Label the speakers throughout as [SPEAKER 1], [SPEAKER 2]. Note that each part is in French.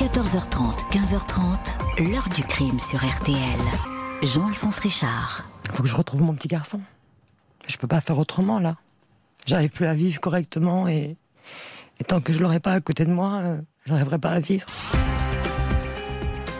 [SPEAKER 1] 14h30, 15h30, l'heure du crime sur RTL. Jean-Alphonse Richard.
[SPEAKER 2] Faut que je retrouve mon petit garçon. Je peux pas faire autrement là. J'arrive plus à vivre correctement et, tant que je l'aurai pas à côté de moi, euh, j'arriverai pas à vivre.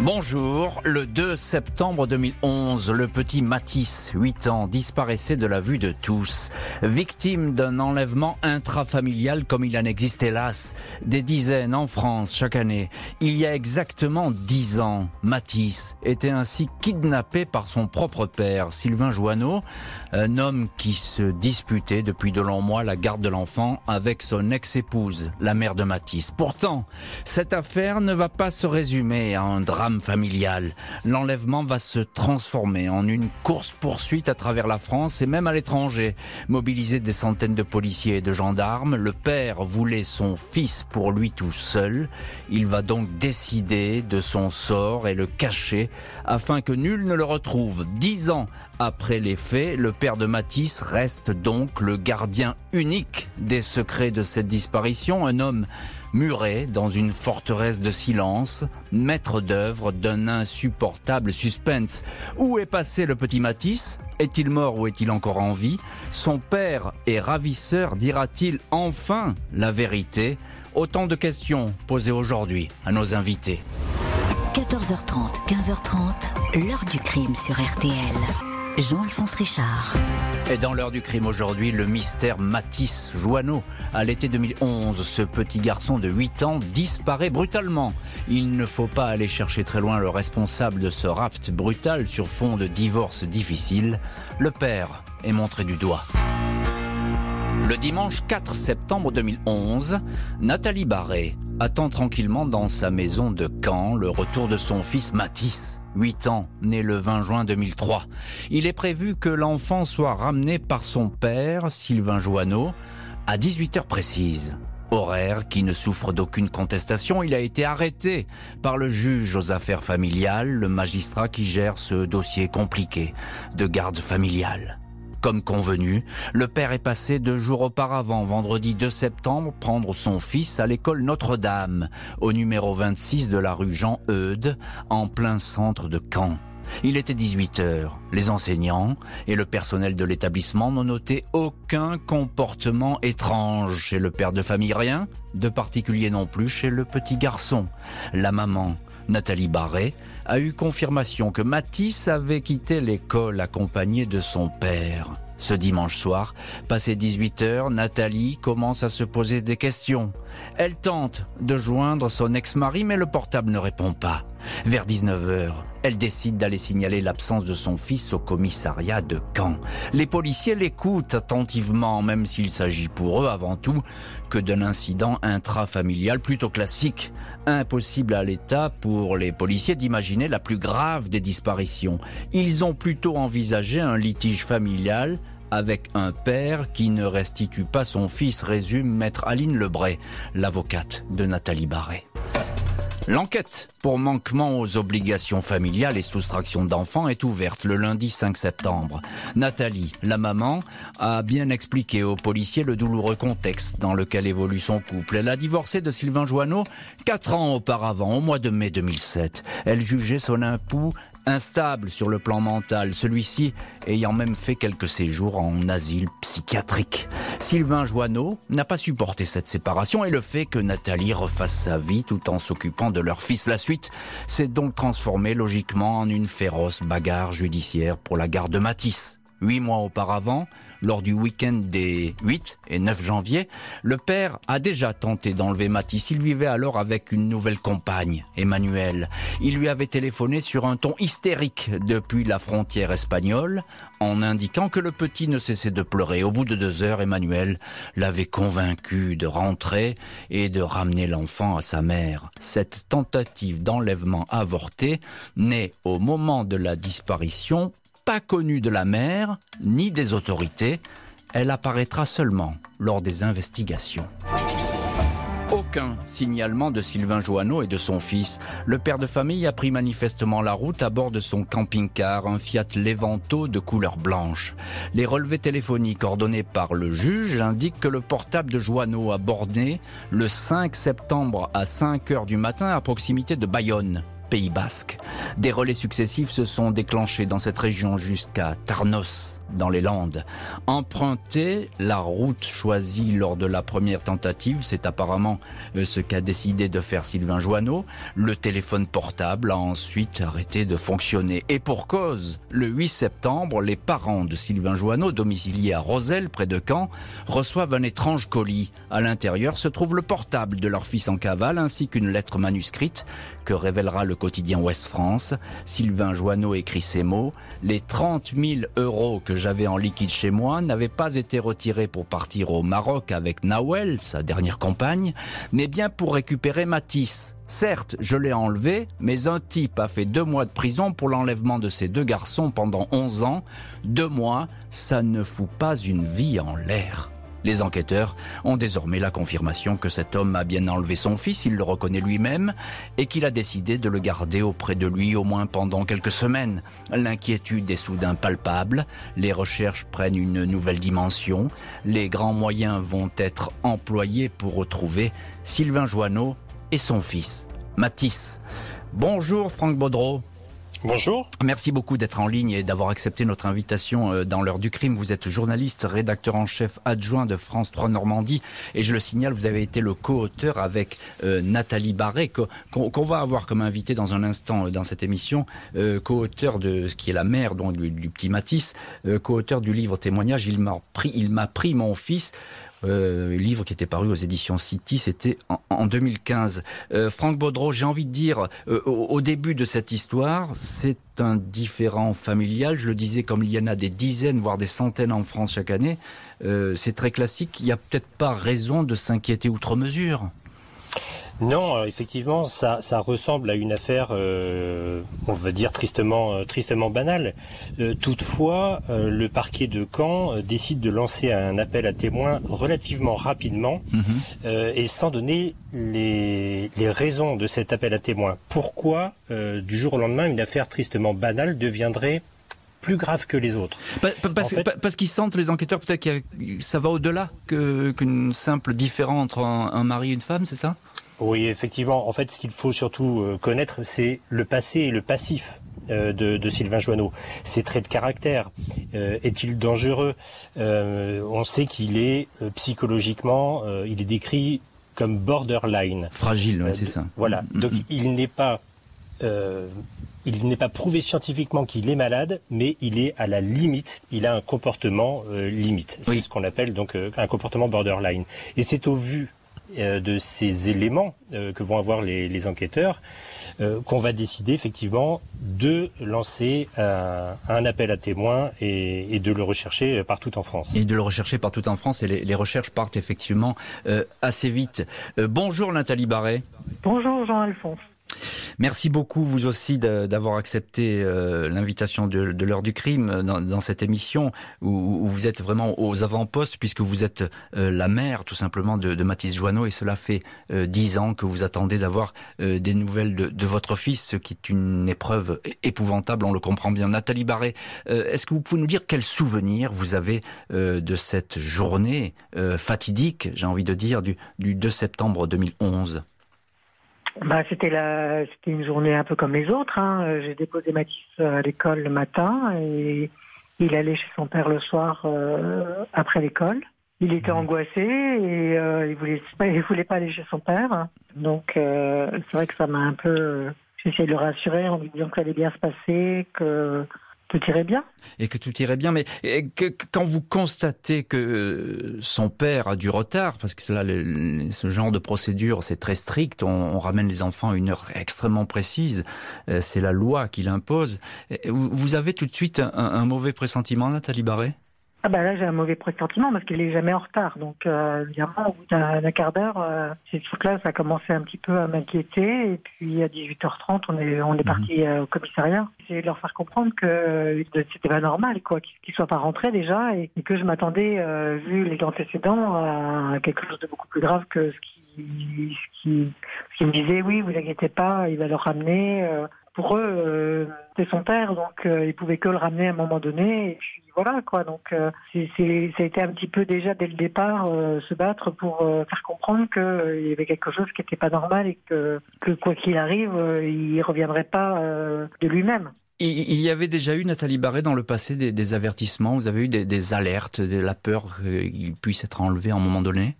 [SPEAKER 3] Bonjour, le 2 septembre 2011, le petit Matisse, 8 ans, disparaissait de la vue de tous. Victime d'un enlèvement intrafamilial comme il en existe hélas, des dizaines en France chaque année. Il y a exactement 10 ans, Matisse était ainsi kidnappé par son propre père, Sylvain Joanneau, un homme qui se disputait depuis de longs mois la garde de l'enfant avec son ex-épouse, la mère de Matisse. Pourtant, cette affaire ne va pas se résumer à un drame familial. L'enlèvement va se transformer en une course-poursuite à travers la France et même à l'étranger. Mobiliser des centaines de policiers et de gendarmes, le père voulait son fils pour lui tout seul. Il va donc décider de son sort et le cacher afin que nul ne le retrouve. Dix ans après les faits, le père de Matisse reste donc le gardien unique des secrets de cette disparition, un homme muré dans une forteresse de silence, maître d'œuvre d'un insupportable suspense. Où est passé le petit Matisse? Est-il mort ou est-il encore en vie? Son père et ravisseur dira-t-il enfin la vérité? Autant de questions posées aujourd'hui à nos invités.
[SPEAKER 1] 14h30, 15h30, l'heure du crime sur RTL. Jean-Alphonse Richard.
[SPEAKER 3] Et dans l'heure du crime aujourd'hui, le mystère Matisse Joanneau. À l'été 2011, ce petit garçon de 8 ans disparaît brutalement. Il ne faut pas aller chercher très loin le responsable de ce rapt brutal sur fond de divorce difficile. Le père est montré du doigt. Le dimanche 4 septembre 2011, Nathalie Barré attend tranquillement dans sa maison de Caen le retour de son fils Matisse, 8 ans, né le 20 juin 2003. Il est prévu que l'enfant soit ramené par son père, Sylvain Joanneau, à 18h précises. Horaire qui ne souffre d'aucune contestation, il a été arrêté par le juge aux affaires familiales, le magistrat qui gère ce dossier compliqué de garde familiale. Comme convenu, le père est passé deux jours auparavant, vendredi 2 septembre, prendre son fils à l'école Notre-Dame, au numéro 26 de la rue Jean-Eudes, en plein centre de Caen. Il était 18 heures. Les enseignants et le personnel de l'établissement n'ont noté aucun comportement étrange chez le père de famille, rien de particulier non plus chez le petit garçon. La maman, Nathalie Barret, a eu confirmation que Matisse avait quitté l'école accompagné de son père. Ce dimanche soir, passé 18 heures, Nathalie commence à se poser des questions. Elle tente de joindre son ex-mari, mais le portable ne répond pas. Vers 19 heures, elle décide d'aller signaler l'absence de son fils au commissariat de Caen. Les policiers l'écoutent attentivement, même s'il s'agit pour eux avant tout que d'un incident intrafamilial plutôt classique. Impossible à l'État pour les policiers d'imaginer la plus grave des disparitions. Ils ont plutôt envisagé un litige familial avec un père qui ne restitue pas son fils, résume maître Aline Lebray, l'avocate de Nathalie Barret. L'enquête pour manquement aux obligations familiales et soustraction d'enfants est ouverte le lundi 5 septembre. Nathalie, la maman, a bien expliqué aux policiers le douloureux contexte dans lequel évolue son couple. Elle a divorcé de Sylvain Joanneau quatre ans auparavant, au mois de mai 2007. Elle jugeait son époux instable sur le plan mental, celui-ci ayant même fait quelques séjours en asile psychiatrique. Sylvain Joanneau n'a pas supporté cette séparation et le fait que Nathalie refasse sa vie tout en s'occupant de leur fils. La suite s'est donc transformée logiquement en une féroce bagarre judiciaire pour la garde de Matisse. Huit mois auparavant, lors du week-end des 8 et 9 janvier, le père a déjà tenté d'enlever Matisse. Il vivait alors avec une nouvelle compagne, Emmanuel. Il lui avait téléphoné sur un ton hystérique depuis la frontière espagnole, en indiquant que le petit ne cessait de pleurer. Au bout de deux heures, Emmanuel l'avait convaincu de rentrer et de ramener l'enfant à sa mère. Cette tentative d'enlèvement avorté naît au moment de la disparition pas connue de la mère ni des autorités. Elle apparaîtra seulement lors des investigations. aucun signalement de Sylvain Joanneau et de son fils. Le père de famille a pris manifestement la route à bord de son camping-car, un Fiat Levanto de couleur blanche. Les relevés téléphoniques ordonnés par le juge indiquent que le portable de Joanneau a borné le 5 septembre à 5 heures du matin à proximité de Bayonne. Pays Basque. Des relais successifs se sont déclenchés dans cette région jusqu'à Tarnos dans les Landes. Emprunter la route choisie lors de la première tentative, c'est apparemment euh, ce qu'a décidé de faire Sylvain Joanneau. Le téléphone portable a ensuite arrêté de fonctionner. Et pour cause, le 8 septembre, les parents de Sylvain Joanneau, domiciliés à Roselle, près de Caen, reçoivent un étrange colis. À l'intérieur se trouve le portable de leur fils en cavale ainsi qu'une lettre manuscrite révélera le quotidien Ouest France. Sylvain Joanneau écrit ces mots. Les 30 000 euros que j'avais en liquide chez moi n'avaient pas été retirés pour partir au Maroc avec Nawel, sa dernière compagne, mais bien pour récupérer Matisse. Certes, je l'ai enlevé, mais un type a fait deux mois de prison pour l'enlèvement de ces deux garçons pendant 11 ans. Deux mois, ça ne fout pas une vie en l'air. Les enquêteurs ont désormais la confirmation que cet homme a bien enlevé son fils, il le reconnaît lui-même, et qu'il a décidé de le garder auprès de lui au moins pendant quelques semaines. L'inquiétude est soudain palpable, les recherches prennent une nouvelle dimension, les grands moyens vont être employés pour retrouver Sylvain Joanneau et son fils, Matisse. Bonjour Franck Baudreau.
[SPEAKER 4] Bonjour.
[SPEAKER 3] Merci beaucoup d'être en ligne et d'avoir accepté notre invitation euh, dans l'heure du crime. Vous êtes journaliste, rédacteur en chef adjoint de France 3 Normandie et je le signale, vous avez été le co-auteur avec euh, Nathalie Barré qu'on va avoir comme invité dans un instant euh, dans cette émission, co-auteur de ce qui est la mère donc, du, du petit Matisse, co-auteur du livre témoignage Il m'a pris, il m'a pris mon fils. Euh, livre qui était paru aux éditions City, c'était en, 2015. Euh, Franck Baudreau, j'ai envie de dire, euh, au, début de cette histoire, c'est un différent familial. Je le disais, comme il y en a des dizaines, voire des centaines en France chaque année, c'est très classique. Il n'y a peut-être pas raison de s'inquiéter outre mesure.
[SPEAKER 4] Non, euh, effectivement, ça, ça, ressemble à une affaire, euh, on va dire tristement, euh, tristement banale. toutefois, le parquet de Caen décide de lancer un appel à témoins relativement rapidement mhm. et sans donner les, les, raisons de cet appel à témoins. Pourquoi, du jour au lendemain, une affaire tristement banale deviendrait plus grave que les autres.
[SPEAKER 3] Parce, qu'ils sentent, les enquêteurs, peut-être que ça va au-delà qu'une simple différence entre un mari et une femme, c'est ça?
[SPEAKER 4] Oui, effectivement. En fait, ce qu'il faut surtout euh, connaître, c'est le passé et le passif euh, de, Sylvain Joanneau. Ses traits de caractère. Euh, est-il dangereux? On sait qu'il est psychologiquement, il est décrit comme borderline.
[SPEAKER 3] Fragile, c'est ça.
[SPEAKER 4] Voilà. Mm, Donc il n'est pas il n'est pas prouvé scientifiquement qu'il est malade, mais il est à la limite. Il a un comportement limite. C'est ce qu'on appelle donc un comportement borderline. Et c'est au vu euh, de ces éléments euh, que vont avoir les, enquêteurs euh, qu'on va décider effectivement de lancer un, appel à témoins et, de le rechercher partout en France.
[SPEAKER 3] Et de le rechercher partout en France et les, recherches partent effectivement assez vite. bonjour Nathalie Barret.
[SPEAKER 5] Bonjour Jean-Alphonse.
[SPEAKER 3] Merci beaucoup, vous aussi, d'avoir accepté euh, l'invitation de, l'heure du crime dans, cette émission où, vous êtes vraiment aux avant-postes puisque vous êtes euh, la mère, tout simplement, de, Mathis Joanneau. Et cela fait euh, dix ans que vous attendez d'avoir des nouvelles de, votre fils, ce qui est une épreuve épouvantable, on le comprend bien. Nathalie Barré, est-ce que vous pouvez nous dire quel souvenir vous avez de cette journée fatidique, j'ai envie de dire, du 2 septembre 2011
[SPEAKER 5] bah, c'était la, c'était une journée un peu comme les autres. Hein. J'ai déposé Mathis à l'école le matin et il allait chez son père le soir euh, après l'école. Il était mmh. angoissé et euh, il voulait, il voulait pas aller chez son père. Donc euh, c'est vrai que ça m'a un peu. J'ai essayé de le rassurer en lui disant que ça allait bien se passer, que tout irait bien.
[SPEAKER 3] Et que tout irait bien, mais que, quand vous constatez que euh, son père a du retard, parce que là, ce genre de procédure, c'est très strict, on, ramène les enfants à une heure extrêmement précise, euh, c'est la loi qui l'impose. Vous avez tout de suite un, un mauvais pressentiment, Nathalie Barré?
[SPEAKER 5] Ah bah là j'ai un mauvais pressentiment parce qu'il est jamais en retard. Donc euh, évidemment au bout d'un quart d'heure, euh, ces trucs-là ça a commencé un petit peu à m'inquiéter. Et puis à 18h30 on est on est mhm. parti euh, au commissariat. J'ai de leur faire comprendre que euh, c'était pas normal quoi, qu'ils soient pas rentrés déjà et, que je m'attendais vu les antécédents à quelque chose de beaucoup plus grave que ce qui qui, qui, me disait oui, vous inquiétez pas, il va le ramener. Euh, pour eux, euh, c'est son père, donc euh, ils pouvaient que le ramener à un moment donné. Et puis voilà quoi. Donc euh, c'est, ça a été un petit peu déjà dès le départ se battre pour faire comprendre qu'il y avait quelque chose qui n'était pas normal et que, que quoi qu'il arrive, il reviendrait pas de lui-même.
[SPEAKER 3] Il y avait déjà eu, Nathalie Barré, dans le passé, des, avertissements? Vous avez eu des, des alertes, de la peur qu'il puisse être enlevé à un moment donné?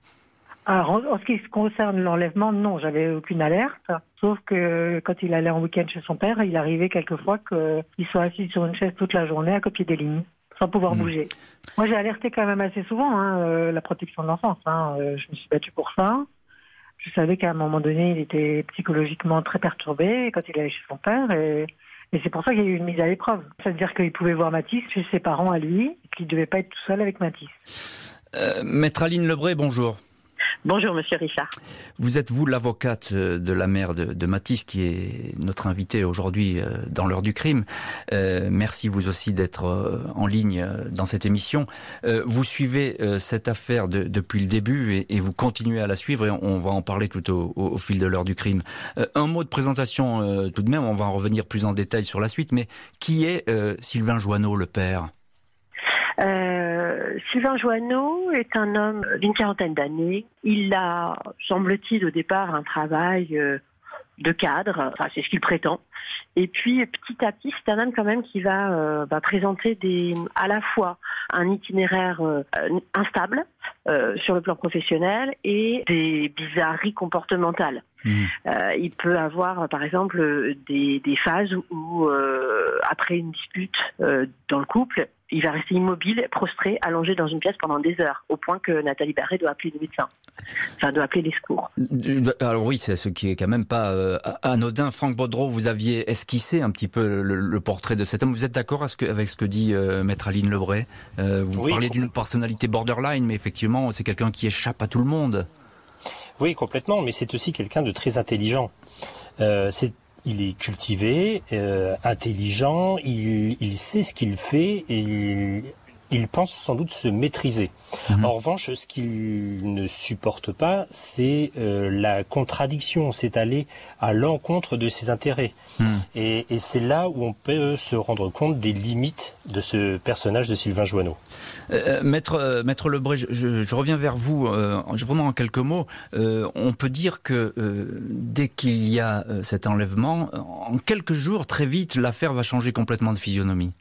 [SPEAKER 5] Alors, en, ce qui concerne l'enlèvement, non, j'avais aucune alerte. Sauf que quand il allait en week-end chez son père, il arrivait quelquefois qu'il soit assis sur une chaise toute la journée à copier des lignes, sans pouvoir hmm. bouger. Moi, j'ai alerté quand même assez souvent hein, euh, la protection de l'enfance. Hein. Euh, je me suis battue pour ça. Je savais qu'à un moment donné, il était psychologiquement très perturbé quand il allait chez son père. Et, et c'est pour ça qu'il y a eu une mise à l'épreuve. C'est-à-dire qu'il pouvait voir Mathis chez ses parents à lui, qu'il ne devait pas être tout seul avec Mathis.
[SPEAKER 3] Euh, Maître Aline Lebré, bonjour.
[SPEAKER 6] Bonjour, monsieur Richard.
[SPEAKER 3] Vous êtes, vous, l'avocate euh, de la mère de, de Matisse, qui est notre invité aujourd'hui euh, dans l'heure du crime. Euh, merci, vous aussi, d'être en ligne dans cette émission. vous suivez cette affaire depuis le début et, vous continuez à la suivre et on, va en parler tout au, au fil de l'heure du crime. un mot de présentation tout de même, on va en revenir plus en détail sur la suite, mais qui est Sylvain Joanneau, le père?
[SPEAKER 6] Euh, Sylvain Joanneau est un homme d'une quarantaine d'années. Il a, semble-t-il, au départ un travail euh, de cadre, enfin c'est ce qu'il prétend. Et puis petit à petit, c'est un homme quand même qui va, euh, présenter des, à la fois un itinéraire instable sur le plan professionnel et des bizarreries comportementales. Mmh. il peut avoir, par exemple, des, des phases où, après une dispute dans le couple, il va rester immobile, prostré, allongé dans une pièce pendant des heures, au point que Nathalie Barré doit appeler le médecin, enfin doit appeler les secours.
[SPEAKER 3] Alors oui, c'est ce qui est quand même pas euh, anodin. Franck Baudreau, vous aviez esquissé un petit peu le, portrait de cet homme. Vous êtes d'accord avec ce que dit euh, Maître Aline Lebray euh, Vous parlez d'une personnalité borderline, mais effectivement, c'est quelqu'un qui échappe à tout le monde.
[SPEAKER 4] Oui, complètement, mais c'est aussi quelqu'un de très intelligent. c'est il est cultivé, euh, intelligent, il, sait ce qu'il fait il, il pense sans doute se maîtriser. Mhm. En revanche, ce qu'il ne supporte pas, c'est euh, la contradiction, c'est aller à l'encontre de ses intérêts. Mhm. Et, et c'est là où on peut se rendre compte des limites de ce personnage de Sylvain Joanneau.
[SPEAKER 3] Euh, euh maître, euh, Maître Lebré, je, je, je, reviens vers vous, euh, vraiment en quelques mots. on peut dire que dès qu'il y a cet enlèvement, en quelques jours, très vite, l'affaire va changer complètement de physionomie.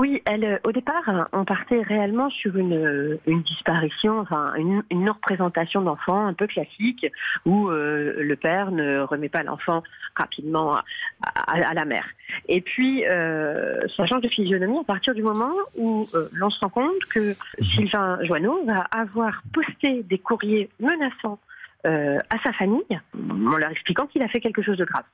[SPEAKER 6] Oui, elle, euh, au départ, on partait réellement sur une, euh, une disparition, enfin une, une représentation d'enfant un peu classique, où euh, le père ne remet pas l'enfant rapidement à, à, la mère. Et puis, euh, ça change de physionomie à partir du moment où l'on se rend compte que Sylvain Joanneau va avoir posté des courriers menaçants à sa famille, en leur expliquant qu'il a fait quelque chose de grave.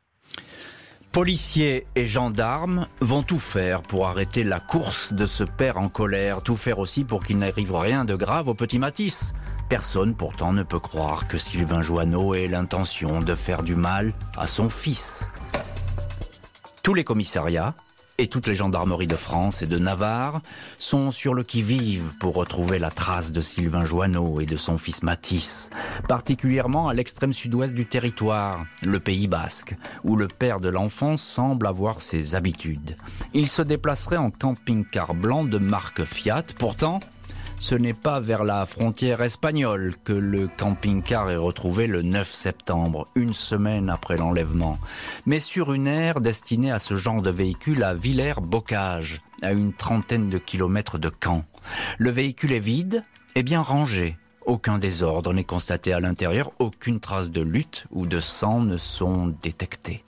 [SPEAKER 3] Policiers et gendarmes vont tout faire pour arrêter la course de ce père en colère, tout faire aussi pour qu'il n'arrive rien de grave au petit Matisse. Personne pourtant ne peut croire que Sylvain Joanneau ait l'intention de faire du mal à son fils. Tous les commissariats, et toutes les gendarmeries de France et de Navarre sont sur le qui-vive pour retrouver la trace de Sylvain Joanneau et de son fils Matisse, particulièrement à l'extrême sud-ouest du territoire, le Pays basque, où le père de l'enfant semble avoir ses habitudes. Il se déplacerait en camping-car blanc de marque Fiat, pourtant ce n'est pas vers la frontière espagnole que le camping-car est retrouvé le 9 septembre, une semaine après l'enlèvement, mais sur une aire destinée à ce genre de véhicule à Villers-Bocage, à une trentaine de kilomètres de Caen. Le véhicule est vide et bien rangé. Aucun désordre n'est constaté à l'intérieur, aucune trace de lutte ou de sang ne sont détectées.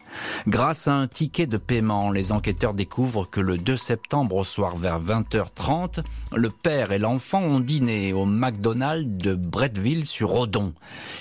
[SPEAKER 3] Grâce à un ticket de paiement, les enquêteurs découvrent que le 2 septembre au soir vers 20h30, le père et l'enfant ont dîné au McDonald's de Bretteville sur Odon.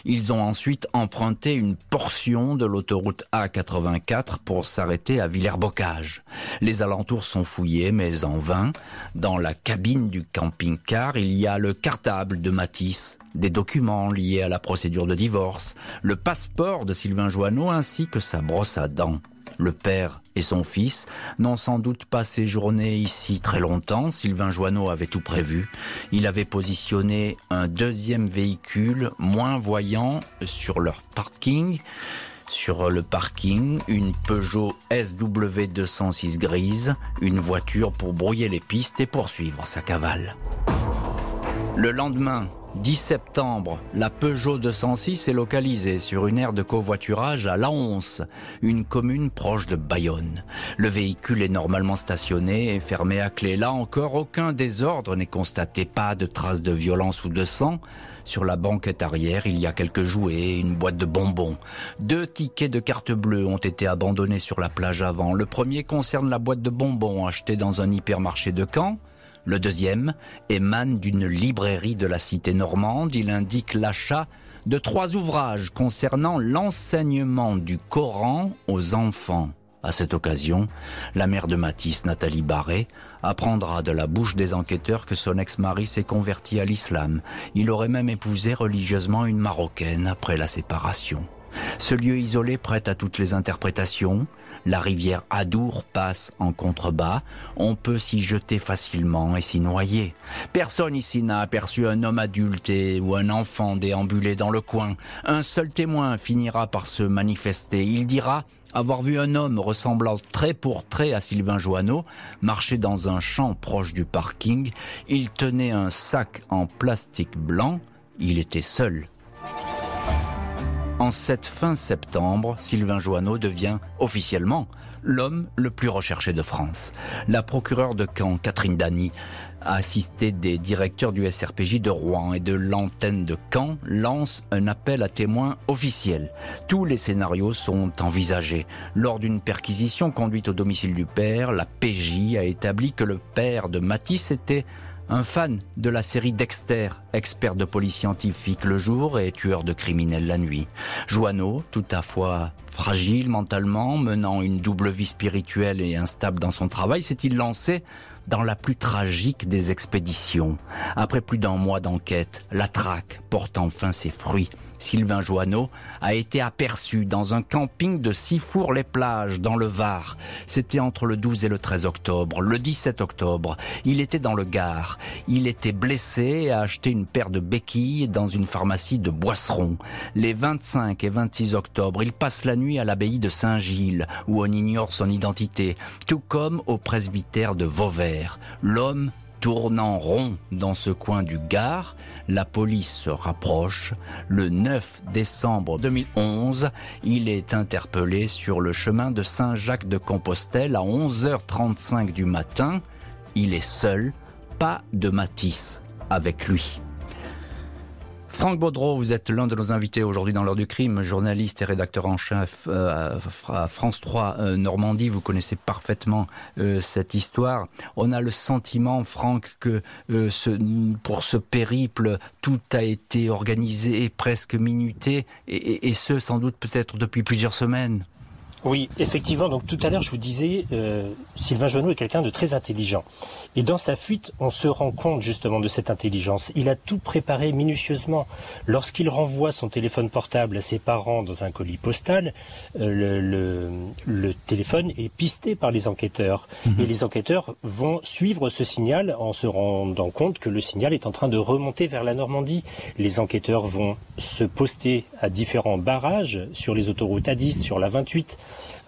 [SPEAKER 3] Ils ont ensuite emprunté une portion de l'autoroute A84 pour s'arrêter à Villers-Bocage. Les alentours sont fouillés, mais en vain. Dans la cabine du camping-car, il y a le cartable de Matisse Des documents liés à la procédure de divorce, le passeport de Sylvain Joanneau ainsi que sa brosse à dents. Le père et son fils n'ont sans doute pas séjourné ici très longtemps. Sylvain Joanneau avait tout prévu. Il avait positionné un deuxième véhicule moins voyant sur leur parking. Sur le parking, une Peugeot SW 206 grise, une voiture pour brouiller les pistes et poursuivre sa cavale. Le lendemain, 10 septembre, la Peugeot 206 est localisée sur une aire de covoiturage à Laonce, une commune proche de Bayonne. Le véhicule est normalement stationné et fermé à clé. Là encore, aucun désordre n'est constaté, pas de traces de violence ou de sang. Sur la banquette arrière, il y a quelques jouets et une boîte de bonbons. Deux tickets de carte bleue ont été abandonnés sur la plage avant. Le premier concerne la boîte de bonbons achetée dans un hypermarché de Caen. Le deuxième émane d'une librairie de la cité normande. Il indique l'achat de trois ouvrages concernant l'enseignement du Coran aux enfants. À cette occasion, la mère de Matisse, Nathalie Barré, apprendra de la bouche des enquêteurs que son ex-mari s'est converti à l'islam. Il aurait même épousé religieusement une Marocaine après la séparation. Ce lieu isolé prête à toutes les interprétations. La rivière Adour passe en contrebas. On peut s'y jeter facilement et s'y noyer. Personne ici n'a aperçu un homme adulte ou un enfant déambuler dans le coin. Un seul témoin finira par se manifester. Il dira avoir vu un homme ressemblant trait pour trait à Sylvain Joanneau marcher dans un champ proche du parking. Il tenait un sac en plastique blanc. Il était seul. En cette fin septembre, Sylvain Joanneau devient officiellement l'homme le plus recherché de France. La procureure de Caen, Catherine Dany, a assisté des directeurs du SRPJ de Rouen et de l'antenne de Caen lance un appel à témoins officiel. Tous les scénarios sont envisagés. Lors d'une perquisition conduite au domicile du père, la PJ a établi que le père de Matisse était un fan de la série Dexter, expert de police scientifique le jour et tueur de criminels la nuit. Joanneau, tout à fois fragile mentalement, menant une double vie spirituelle et instable dans son travail, s'est-il lancé dans la plus tragique des expéditions. Après plus d'un mois d'enquête, la traque porte enfin ses fruits. Sylvain Joanneau, a été aperçu dans un camping de Sifour-les-Plages, dans le Var. C'était entre le 12 et le 13 octobre. Le 17 octobre, il était dans le Gard. Il était blessé et a acheté une paire de béquilles dans une pharmacie de Boisseron. Les 25 et 26 octobre, il passe la nuit à l'abbaye de Saint-Gilles, où on ignore son identité, tout comme au presbytère de Vauvert. L'homme Tournant rond dans ce coin du Gard, la police se rapproche. Le 9 décembre 2011, il est interpellé sur le chemin de Saint-Jacques de Compostelle à 11h35 du matin. Il est seul, pas de Matisse avec lui. Franck Baudreau, vous êtes l'un de nos invités aujourd'hui dans l'heure du crime, journaliste et rédacteur en chef euh, à France 3 euh, Normandie. Vous connaissez parfaitement euh, cette histoire. On a le sentiment, Franck, que pour ce périple, tout a été organisé et presque minuté, et ce, sans doute peut-être depuis plusieurs semaines.
[SPEAKER 4] Oui, effectivement. Donc tout à l'heure, je vous disais, euh, Sylvain Joanneau est quelqu'un de très intelligent. Et dans sa fuite, on se rend compte justement de cette intelligence. Il a tout préparé minutieusement. Lorsqu'il renvoie son téléphone portable à ses parents dans un colis postal, euh, le, le, téléphone est pisté par les enquêteurs. Mhm. Et les enquêteurs vont suivre ce signal en se rendant compte que le signal est en train de remonter vers la Normandie. Les enquêteurs vont se poster à différents barrages sur les autoroutes A10, sur la 28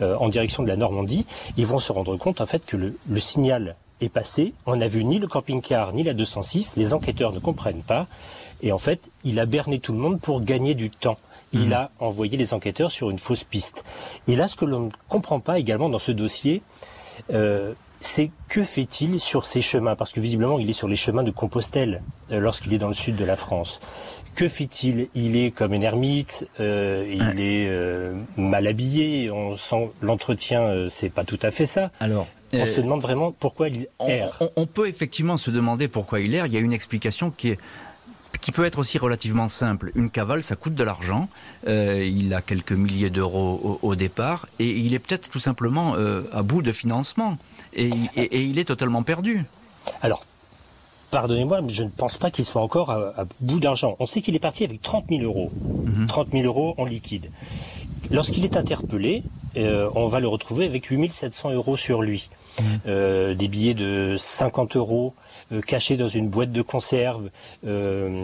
[SPEAKER 4] euh, en direction de la Normandie, ils vont se rendre compte en fait que le, signal est passé. On n'a vu ni le camping-car ni la 206. Les enquêteurs ne comprennent pas. Et en fait, il a berné tout le monde pour gagner du temps. Il mhm. a envoyé les enquêteurs sur une fausse piste. Et là, ce que l'on ne comprend pas également dans ce dossier, euh, c'est que fait-il sur ces chemins? Parce que visiblement, il est sur les chemins de Compostelle euh, lorsqu'il est dans le sud de la France. Que fait-il Il est comme une ermite, euh, il est euh, mal habillé, on sent l'entretien, euh, c'est pas tout à fait ça. Alors, on se demande vraiment pourquoi il erre.
[SPEAKER 3] On, peut effectivement se demander pourquoi il erre. Il y a une explication qui est qui peut être aussi relativement simple. Une cavale, ça coûte de l'argent. il a quelques milliers d'euros au, départ et il est peut-être tout simplement à bout de financement et, et, il est totalement perdu.
[SPEAKER 4] Alors pardonnez-moi, mais je ne pense pas qu'il soit encore à, bout d'argent. On sait qu'il est parti avec 30 000 euros. 30 mhm. 000 euros en liquide. Lorsqu'il est interpellé, euh, on va le retrouver avec 8 700 euros sur lui. Mhm. Euh, des billets de 50 euros euh, cachés dans une boîte de conserve,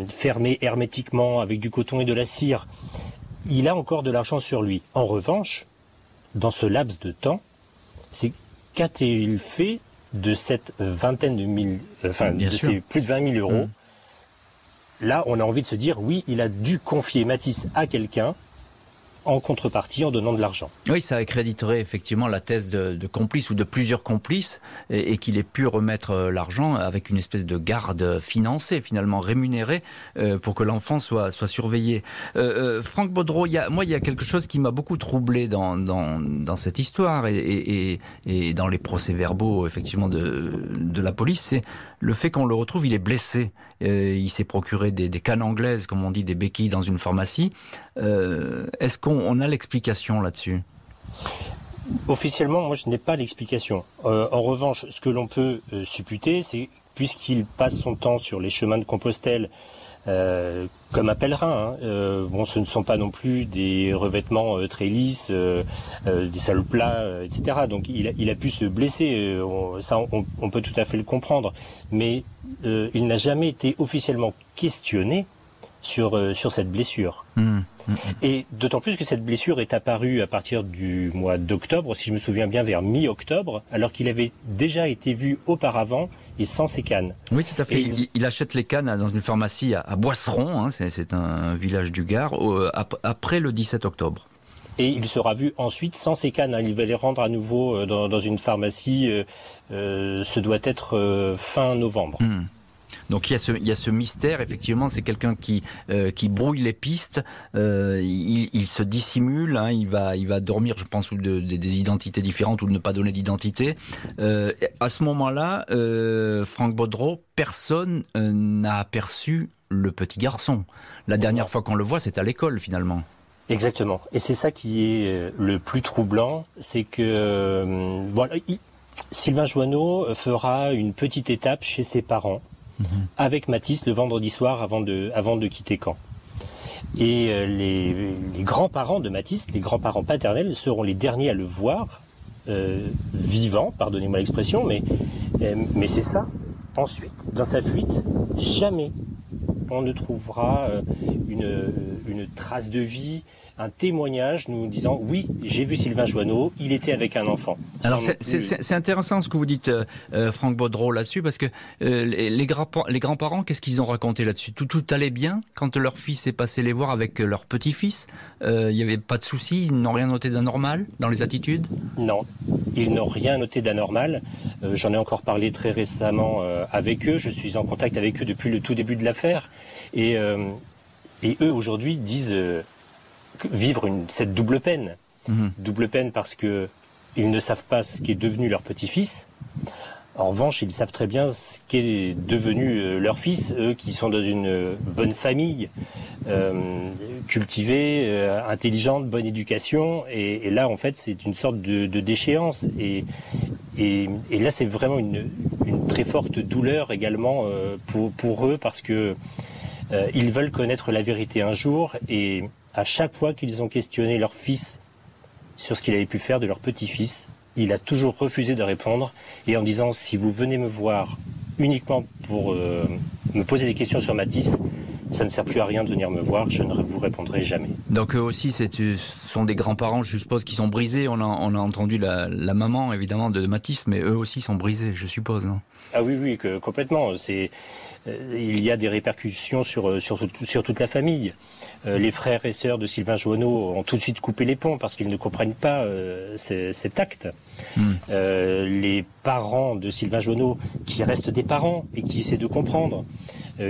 [SPEAKER 4] fermés hermétiquement avec du coton et de la cire. Il a encore de l'argent sur lui. En revanche, dans ce laps de temps, c'est qu'a-t-il fait de cette vingtaine de mille, enfin de ces plus de 20 000 euros mmh. Là, on a envie de se dire, oui, il a dû confier Matisse à quelqu'un en contrepartie en donnant de l'argent.
[SPEAKER 3] Oui, ça accréditerait effectivement la thèse de, de complice ou de plusieurs complices et, qu'il ait pu remettre euh, l'argent avec une espèce de garde financée, finalement rémunérée, euh, pour que l'enfant soit, soit surveillé. Euh, Franck Baudreau, y a, moi, il y a quelque chose qui m'a beaucoup troublé dans, dans, dans cette histoire et, et, et, dans les procès-verbaux effectivement de, de la police, c'est le fait qu'on le retrouve, il est blessé. il s'est procuré des, cannes anglaises, comme on dit, des béquilles dans une pharmacie. Est-ce qu'on on, a l'explication là-dessus?
[SPEAKER 4] Officiellement, moi, je n'ai pas l'explication. Euh, en revanche, ce que l'on peut euh, supputer, c'est puisqu'il passe son temps sur les chemins de Compostelle euh, comme un pèlerin. Hein, bon, ce ne sont pas non plus des revêtements très lisses, des salles plats, etc. Donc, il a, pu se blesser. ça, on, peut tout à fait le comprendre. Mais il n'a jamais été officiellement questionné sur, euh, sur cette blessure. Mmh. Mmh. Et d'autant plus que cette blessure est apparue à partir du mois d'octobre, si je me souviens bien, vers mi-octobre, alors qu'il avait déjà été vu auparavant et sans ses cannes.
[SPEAKER 3] Oui, tout à fait. il, achète les cannes dans une pharmacie à, Boisseron, hein, c'est un village du Gard, après le 17 octobre.
[SPEAKER 4] Et il sera vu ensuite sans ses cannes. Hein. Il va les rendre à nouveau euh, dans, une pharmacie. Euh, ce doit être fin novembre. Mmh.
[SPEAKER 3] Donc il y a ce, mystère, effectivement, c'est quelqu'un qui, euh, qui brouille les pistes, euh, il, se dissimule, hein, il, va, il va dormir, je pense, de, des identités différentes ou de ne pas donner d'identité. Euh, à ce moment-là, Franck Baudreau, personne n'a aperçu le petit garçon. La dernière fois qu'on le voit, c'est à l'école finalement.
[SPEAKER 4] Exactement. Et c'est ça qui est le plus troublant, c'est que Sylvain Joanneau fera une petite étape chez ses parents Mhm. avec Matisse le vendredi soir avant de, quitter Caen. Et euh, les, grands-parents de Matisse, les grands-parents paternels, seront les derniers à le voir, euh, vivant, pardonnez-moi l'expression, mais, euh, mais c'est ça. Ensuite, dans sa fuite, jamais on ne trouvera une trace de vie, un témoignage nous disant oui, j'ai vu Sylvain Joanneau, il était avec un enfant.
[SPEAKER 3] Alors c'est intéressant ce que vous dites, euh, euh, Franck Baudreau, là-dessus, parce que euh, les, les grands-parents, qu'est-ce qu'ils ont raconté là-dessus? Tout, tout allait bien quand leur fils est passé les voir avec leur petit-fils? Il n'y avait pas de soucis Ils n'ont rien noté d'anormal dans les attitudes?
[SPEAKER 4] Non, ils n'ont rien noté d'anormal. J'en ai encore parlé très récemment avec eux. Je suis en contact avec eux depuis le tout début de l'affaire. Et, et eux, aujourd'hui, disent vivre une, cette double peine. Mhm. Double peine parce que ils ne savent pas ce qui est devenu leur petit-fils. En revanche, ils savent très bien ce qui est devenu euh, leur fils, eux qui sont dans une bonne famille, euh, cultivée, euh, intelligente, bonne éducation. Et, là, en fait, c'est une sorte de, déchéance. Et, et, là, c'est vraiment une, une, très forte douleur également pour, pour eux parce que ils veulent connaître la vérité un jour. Et à chaque fois qu'ils ont questionné leur fils sur ce qu'il avait pu faire de leur petit-fils, il a toujours refusé de répondre et en disant si vous venez me voir uniquement pour euh, me poser des questions sur Matisse, ça ne sert plus à rien de venir me voir, je ne vous répondrai jamais.
[SPEAKER 3] Donc eux aussi, ce sont des grands-parents, je suppose, qui sont brisés. On a, on a entendu la, maman, évidemment, de Matisse, mais eux aussi sont brisés, je suppose.
[SPEAKER 4] ah oui, oui, que, complètement. C'est euh, il y a des répercussions sur, euh, sur, sur toute la famille. Euh, les frères et sœurs de Sylvain Joanneau ont tout de suite coupé les ponts parce qu'ils ne comprennent pas cet acte. Hmm. les parents de Sylvain Joanneau, qui restent des parents et qui essaient de comprendre,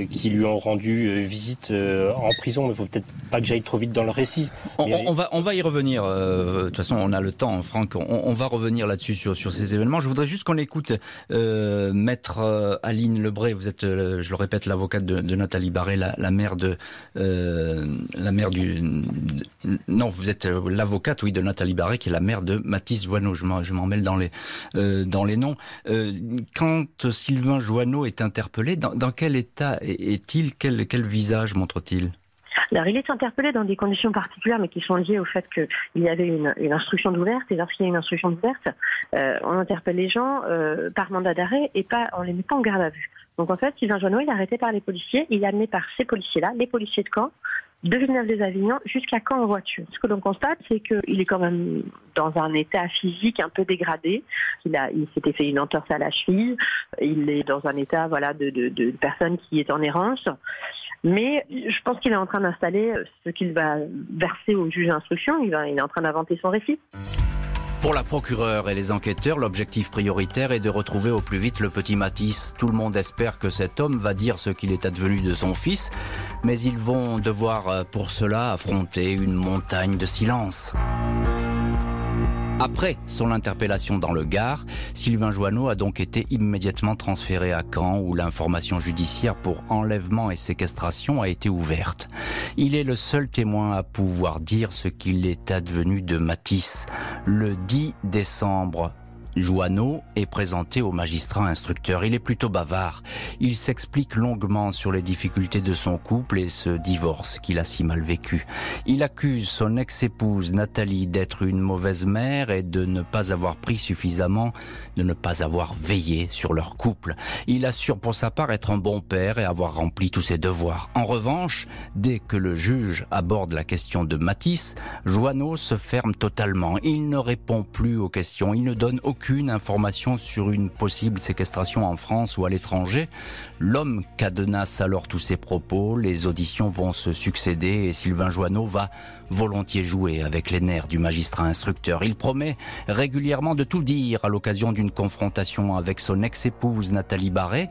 [SPEAKER 4] qui lui ont rendu visite en prison, il faut peut-être pas que j'aille trop vite dans le récit.
[SPEAKER 3] On, va, on va y revenir. de toute façon, on a le temps, Franck. On, va revenir là-dessus sur, sur ces événements. Je voudrais juste qu'on écoute Maître Aline Lebré. Vous êtes je le répète, l'avocate de, Nathalie Barré, la, mère de la mère du non, vous êtes l'avocate, oui, de Nathalie Barré, qui est la mère de Mathis Joanneau. Je m'en mêle dans les dans les noms. quand Sylvain Joanneau est interpellé, dans, quel état est-il? Quel, visage montre-t-il?
[SPEAKER 6] Alors, il est interpellé dans des conditions particulières, mais qui sont liées au fait qu'il y avait une, instruction d'ouverte. Et lorsqu'il y a une instruction d'ouverte, euh, on interpelle les gens euh, par mandat d'arrêt et pas, on les met pas en garde à vue. Donc, en fait, Sylvain Joanneau, il est arrêté par les policiers. Il est amené par ces policiers-là, les policiers de Caen, de Villeneuve-les-Avignon jusqu'à Caen en voiture. Ce que l'on constate, c'est qu'il est quand même dans un état physique un peu dégradé. Il il s'était fait une entorse à la cheville. Il est dans un état, voilà, de personne qui est en errance. Mais je pense qu'il est en train d'installer ce qu'il va verser au juge d'instruction. Il, il est en train d'inventer son récit.
[SPEAKER 3] Pour la procureure et les enquêteurs, l'objectif prioritaire est de retrouver au plus vite le petit Matisse. Tout le monde espère que cet homme va dire ce qu'il est advenu de son fils, mais ils vont devoir euh, pour cela affronter une montagne de silence. Après son interpellation dans le Gard, Sylvain Joanneau a donc été immédiatement transféré à Caen où l'information judiciaire pour enlèvement et séquestration a été ouverte. Il est le seul témoin à pouvoir dire ce qu'il est advenu de Matisse. Le 10 décembre Joanneau est présenté au magistrat instructeur. Il est plutôt bavard. Il s'explique longuement sur les difficultés de son couple et ce divorce qu'il a si mal vécu. Il accuse son ex-épouse Nathalie d'être une mauvaise mère et de ne pas avoir pris suffisamment, de ne pas avoir veillé sur leur couple. Il assure pour sa part être un bon père et avoir rempli tous ses devoirs. En revanche, dès que le juge aborde la question de Matisse, Joanneau se ferme totalement. Il ne répond plus aux questions. Il ne donne aucune aucune information sur une possible séquestration en France ou à l'étranger. L'homme cadenasse alors tous ses propos, les auditions vont se succéder et Sylvain Joanneau va volontiers jouer avec les nerfs du magistrat instructeur. Il promet régulièrement de tout dire à l'occasion d'une confrontation avec son ex-épouse Nathalie Barré,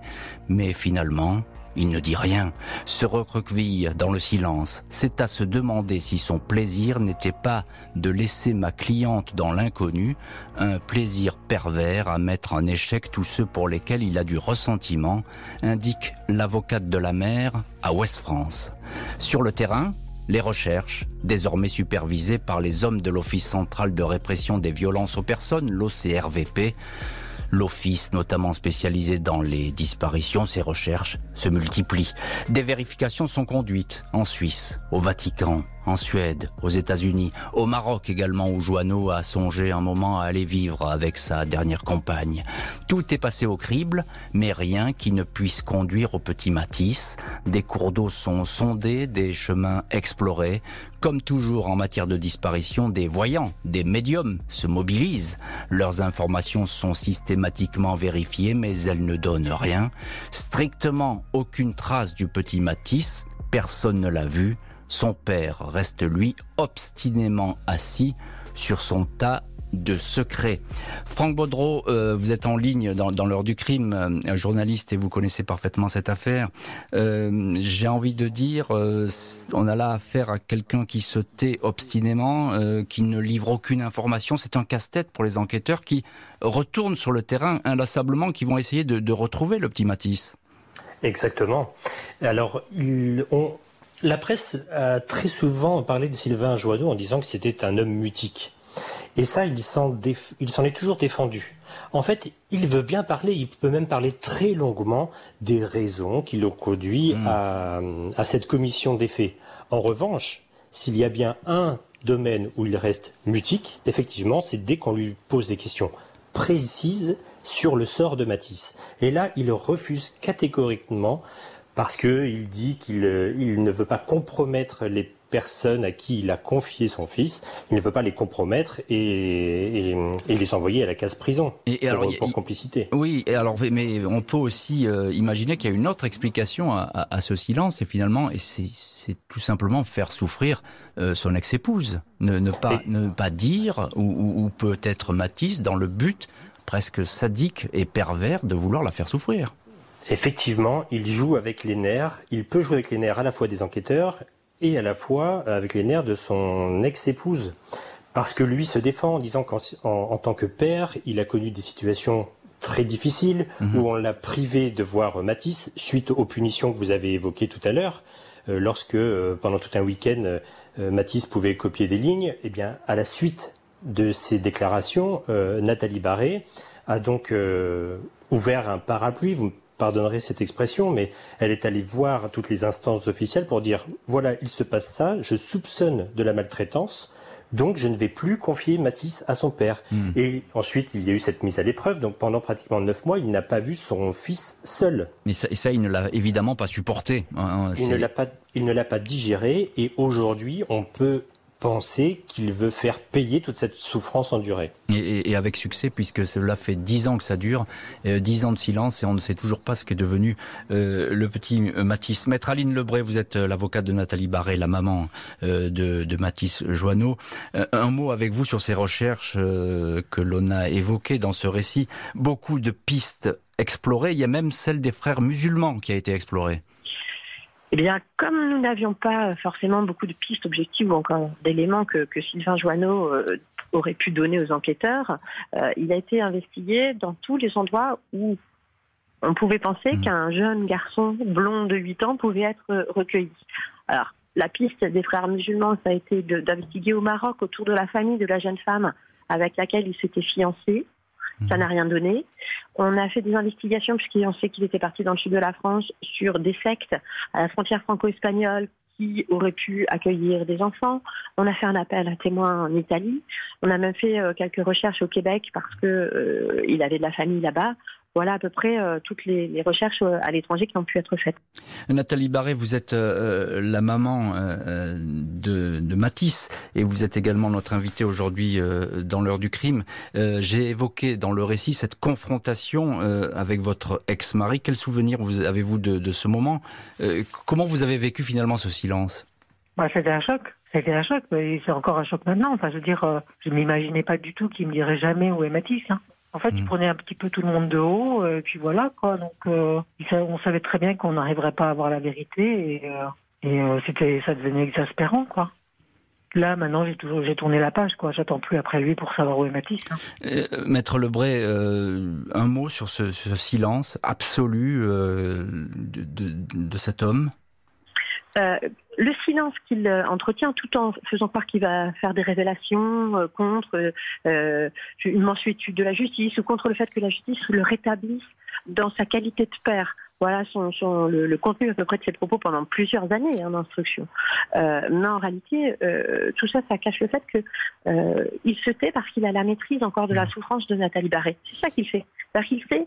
[SPEAKER 3] mais finalement, il ne dit rien, se recroqueville dans le silence. C'est à se demander si son plaisir n'était pas de laisser ma cliente dans l'inconnu, un plaisir pervers à mettre en échec tous ceux pour lesquels il a du ressentiment, indique l'avocate de la mère à Ouest-France. Sur le terrain, les recherches, désormais supervisées par les hommes de l'Office central de répression des violences aux personnes, l'OCRVP, L'office, notamment spécialisé dans les disparitions, ses recherches se multiplient. Des vérifications sont conduites en Suisse, au Vatican, en Suède, aux États-Unis, au Maroc également, où Joanneau a songé un moment à aller vivre avec sa dernière compagne. Tout est passé au crible, mais rien qui ne puisse conduire au petit Matisse. Des cours d'eau sont sondés, des chemins explorés. Comme toujours en matière de disparition, des voyants, des médiums se mobilisent. Leurs informations sont systématiquement vérifiées, mais elles ne donnent rien. Strictement aucune trace du petit Matisse. Personne ne l'a vu. Son père reste lui obstinément assis sur son tas de secrets. Franck Baudreau, euh, vous êtes en ligne dans, l'heure du crime, euh, journaliste et vous connaissez parfaitement cette affaire. Euh, j'ai envie de dire, on a là affaire à quelqu'un qui se tait obstinément, qui ne livre aucune information. C'est un casse-tête pour les enquêteurs qui retournent sur le terrain inlassablement, qui vont essayer de, de retrouver le petit Matisse.
[SPEAKER 4] Exactement. Alors, ils ont la presse a très souvent parlé de Sylvain Joadot en disant que c'était un homme mutique. Et ça, il s'en, est toujours défendu. En fait, il veut bien parler, il peut même parler très longuement des raisons qui l'ont conduit hmm. à, à cette commission des faits. En revanche, s'il y a bien un domaine où il reste mutique, effectivement, c'est dès qu'on lui pose des questions précises sur le sort de Matisse. Et là, il refuse catégoriquement parce qu'il dit qu'il euh, ne veut pas compromettre les personnes à qui il a confié son fils, il ne veut pas les compromettre et, les envoyer à la case prison et, alors, pour, complicité.
[SPEAKER 3] Oui, et alors, mais on peut aussi euh, imaginer qu'il y a une autre explication à, ce silence, et finalement, et c'est tout simplement faire souffrir euh, son ex-épouse, ne, pas, ne pas dire, ou, ou peut-être Matisse, dans le but presque sadique et pervers de vouloir la faire souffrir.
[SPEAKER 4] Effectivement, il joue avec les nerfs. Il peut jouer avec les nerfs à la fois des enquêteurs et à la fois avec les nerfs de son ex-épouse. Parce que lui se défend en disant qu'en en, tant que père, il a connu des situations très difficile, mhm. où on l'a privé de voir Matisse suite aux punitions que vous avez évoquées tout à l'heure. lorsque pendant tout un week-end Matisse pouvait copier des lignes, eh bien à la suite de ces déclarations, Nathalie Barré a donc ouvert un parapluie. Vous pardonnerez cette expression, mais elle est allée voir toutes les instances officielles pour dire voilà, il se passe ça, je soupçonne de la maltraitance. Donc je ne vais plus confier Matisse à son père. Hmm. Et ensuite, il y a eu cette mise à l'épreuve. Donc pendant pratiquement neuf mois, il n'a pas vu son fils seul.
[SPEAKER 3] Et ça, et ça il ne l'a évidemment pas supporté.
[SPEAKER 4] Hein, il ne l'a pas, il ne l'a pas digéré. Et aujourd'hui, on peut penser qu'il veut faire payer toute cette souffrance endurée.
[SPEAKER 3] Et, avec succès, puisque cela fait dix ans que ça dure, euh, dix ans de silence, et on ne sait toujours pas ce qu'est devenu euh, le petit euh, Matisse. Maître Aline Lebray, vous êtes l'avocate de Nathalie Barré, la maman de, de, Matisse Joanneau. un mot avec vous sur ces recherches que l'on a évoquées dans ce récit. Beaucoup de pistes explorées, il y a même celle des frères musulmans qui a été explorée.
[SPEAKER 6] Eh bien, comme nous n'avions pas forcément beaucoup de pistes objectives ou encore d'éléments que, Sylvain Joanneau euh, aurait pu donner aux enquêteurs, euh, il a été investigué dans tous les endroits où on pouvait penser mmh. qu'un jeune garçon blond de 8 ans pouvait être recueilli. Alors, la piste des frères musulmans, ça a été d'investiguer au Maroc autour de la famille de la jeune femme avec laquelle il s'était fiancé. Ça n'a rien donné. On a fait des investigations puisqu'on sait qu'il était parti dans le sud de la France sur des sectes à la frontière franco-espagnole qui auraient pu accueillir des enfants. On a fait un appel à témoins en Italie. On a même fait euh, quelques recherches au Québec parce que euh, il avait de la famille là-bas voilà à peu près euh, toutes les, recherches euh, à l'étranger qui ont pu être faites.
[SPEAKER 3] Nathalie Barré, vous êtes euh, la maman de, de, Matisse et vous êtes également notre invitée aujourd'hui dans l'heure du crime. J'ai évoqué dans le récit cette confrontation avec votre ex-mari. Quel souvenir avez-vous de, ce moment? Comment vous avez vécu finalement ce silence?
[SPEAKER 5] Bah, C'était un choc. C'était un choc, mais c'est encore un choc maintenant. Enfin, je veux dire, je ne m'imaginais pas du tout qu'il me dirait jamais où est Matisse. Hein. En fait, il mm. prenait un petit peu tout le monde de haut, euh, et puis voilà, quoi. Donc, euh, on savait très bien qu'on n'arriverait pas à avoir la vérité, et, euh, c'était, ça devenait exaspérant, quoi. Là, maintenant, j'ai toujours, j'ai tourné la page, quoi. J'attends plus après lui pour savoir où est Matisse.
[SPEAKER 3] Hein. Maître Lebray, un mot sur ce, silence absolu de, cet homme?
[SPEAKER 6] Le silence qu'il euh, entretient tout en faisant croire qu'il va faire des révélations euh, contre euh, une mensuétude de la justice ou contre le fait que la justice le rétablisse dans sa qualité de père. Voilà son, le, contenu à peu près de ses propos pendant plusieurs années en instruction. mais en réalité, tout ça, ça cache le fait qu'il il se tait parce qu'il a la maîtrise encore de la mmh. souffrance de Nathalie Barré. C'est ça qu'il fait. cest qu'il sait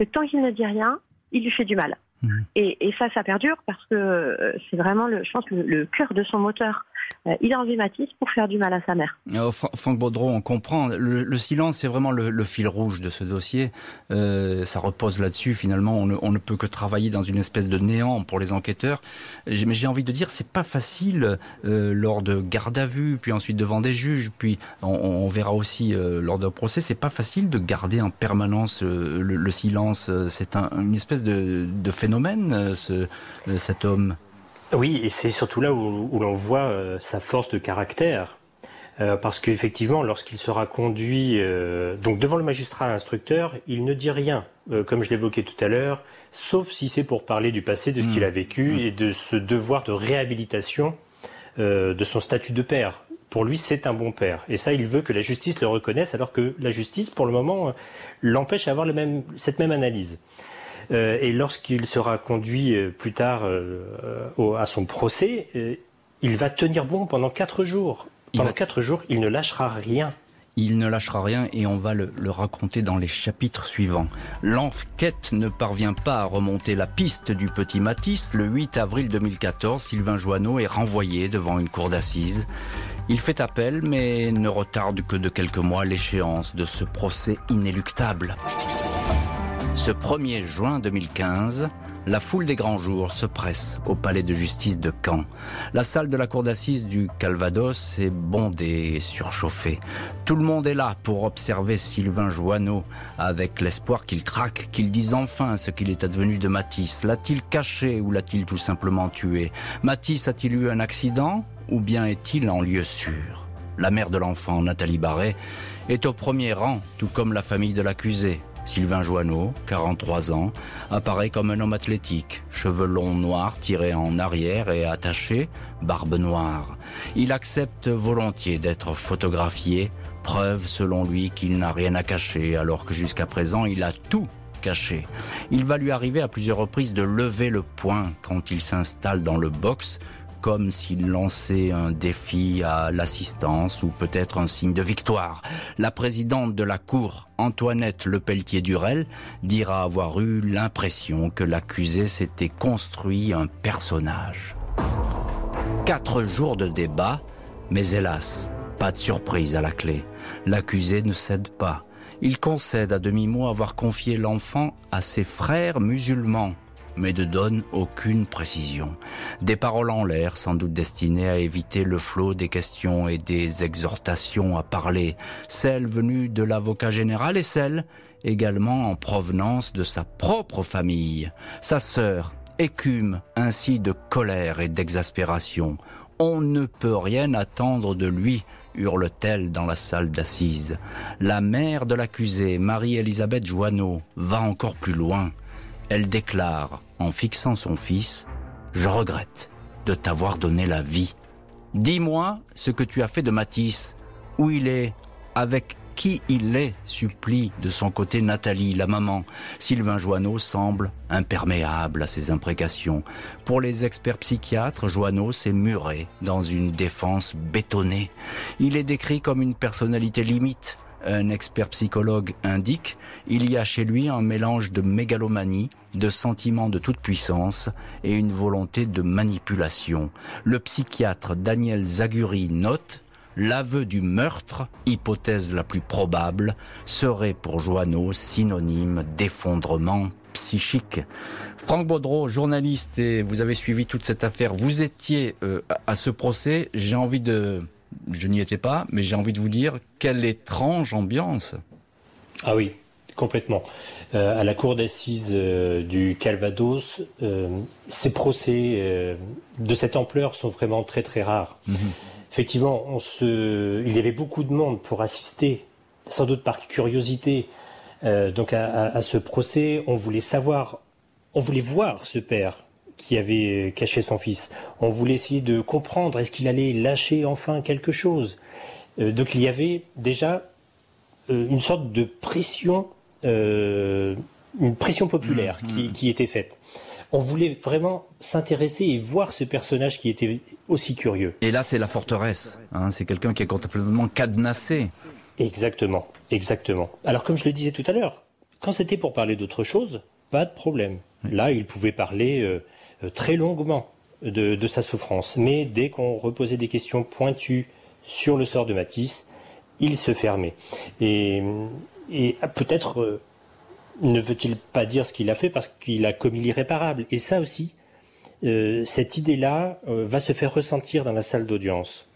[SPEAKER 6] que tant qu'il ne dit rien, il lui fait du mal. Mhm. Et, ça, ça perdure parce que euh, c'est vraiment, le, je pense, le, cœur de son moteur. Euh, il a envie Matisse pour faire du mal à sa mère.
[SPEAKER 3] Oh, Franck Baudreau, on comprend. Le, silence, c'est vraiment le, fil rouge de ce dossier. Euh, ça repose là-dessus. Finalement, on ne, peut que travailler dans une espèce de néant pour les enquêteurs. Mais j'ai envie de dire, c'est pas facile lors de garde à vue, puis ensuite devant des juges, puis on, verra aussi lors d'un procès. C'est pas facile de garder en permanence le, silence. C'est une espèce de, phénomène, ce, cet homme.
[SPEAKER 4] Oui, et c'est surtout là où, l'on voit euh, sa force de caractère. Euh, parce qu'effectivement, lorsqu'il sera conduit euh, donc devant le magistrat instructeur, il ne dit rien, comme je l'évoquais tout à l'heure, sauf si c'est pour parler du passé, de ce qu'il a mmh. vécu mmh. et de ce devoir de réhabilitation de son statut de père. Pour lui, c'est un bon père. Et ça, il veut que la justice le reconnaisse, alors que la justice, pour le moment, l'empêche d'avoir cette même analyse. Euh, et lorsqu'il sera conduit euh, plus tard euh, à son procès, il va tenir bon pendant quatre jours. Pendant quatre jours, il ne lâchera rien.
[SPEAKER 3] Il ne lâchera rien et on va le, raconter dans les chapitres suivants. L'enquête ne parvient pas à remonter la piste du petit Matisse. Le 8 avril 2014, Sylvain Joanneau est renvoyé devant une cour d'assises. Il fait appel mais ne retarde que de quelques mois l'échéance de ce procès inéluctable. Ce 1er juin 2015, la foule des grands jours se presse au palais de justice de Caen. La salle de la cour d'assises du Calvados est bondée et surchauffée. Tout le monde est là pour observer Sylvain Joanneau avec l'espoir qu'il craque, qu'il dise enfin ce qu'il est advenu de Matisse. L'a-t-il caché ou l'a-t-il tout simplement tué? Matisse a-t-il eu un accident ou bien est-il en lieu sûr? La mère de l'enfant, Nathalie Barret, est au premier rang, tout comme la famille de l'accusé. Sylvain Joanneau, 43 ans, apparaît comme un homme athlétique, cheveux longs noirs tirés en arrière et attachés, barbe noire. Il accepte volontiers d'être photographié, preuve selon lui qu'il n'a rien à cacher alors que jusqu'à présent il a tout caché. Il va lui arriver à plusieurs reprises de lever le poing quand il s'installe dans le box comme s'il lançait un défi à l'assistance ou peut-être un signe de victoire. La présidente de la Cour, Antoinette Lepelletier-Durel, dira avoir eu l'impression que l'accusé s'était construit un personnage. Quatre jours de débat, mais hélas, pas de surprise à la clé. L'accusé ne cède pas. Il concède à demi-mot avoir confié l'enfant à ses frères musulmans mais ne donne aucune précision. Des paroles en l'air, sans doute destinées à éviter le flot des questions et des exhortations à parler, celles venues de l'avocat général et celles également en provenance de sa propre famille. Sa sœur écume ainsi de colère et d'exaspération. On ne peut rien attendre de lui, hurle-t-elle dans la salle d'assises. La mère de l'accusé, Marie-Elisabeth Joanneau, va encore plus loin elle déclare, en fixant son fils, Je regrette de t'avoir donné la vie. Dis-moi ce que tu as fait de Matisse, où il est, avec qui il est, supplie de son côté Nathalie, la maman. Sylvain Joanneau semble imperméable à ces imprécations. Pour les experts psychiatres, Joanneau s'est muré dans une défense bétonnée. Il est décrit comme une personnalité limite, un expert psychologue indique, il y a chez lui un mélange de mégalomanie, de sentiments de toute puissance et une volonté de manipulation. Le psychiatre Daniel Zaguri note L'aveu du meurtre, hypothèse la plus probable, serait pour Joanneau synonyme d'effondrement psychique. Franck Baudreau, journaliste, et vous avez suivi toute cette affaire. Vous étiez euh, à ce procès. J'ai envie de je n'y étais pas, mais j'ai envie de vous dire quelle étrange ambiance.
[SPEAKER 4] Ah oui, complètement. Euh, à la cour d'assises euh, du Calvados, euh, ces procès de cette ampleur sont vraiment très très rares. Mhm. Effectivement, on se... il y avait beaucoup de monde pour assister, sans doute par curiosité, donc à, ce procès. On voulait savoir, on voulait voir ce père qui avait euh, caché son fils. On voulait essayer de comprendre, est-ce qu'il allait lâcher enfin quelque chose? Euh, Donc il y avait déjà euh, une sorte de pression, une pression populaire mmh, qui, mmh. qui, était faite. On voulait vraiment s'intéresser et voir ce personnage qui était aussi curieux.
[SPEAKER 3] Et là, c'est la forteresse. Hein, c'est quelqu'un qui est complètement cadenassé.
[SPEAKER 4] Exactement, exactement. Alors comme je le disais tout à l'heure, quand c'était pour parler d'autre chose, pas de problème. Là, il pouvait parler euh, très longuement de, sa souffrance. Mais dès qu'on reposait des questions pointues sur le sort de Matisse, il se fermait. Et, peut-être euh, ne veut-il pas dire ce qu'il a fait parce qu'il a commis l'irréparable. Et ça aussi, euh, cette idée-là va se faire ressentir dans la salle d'audience.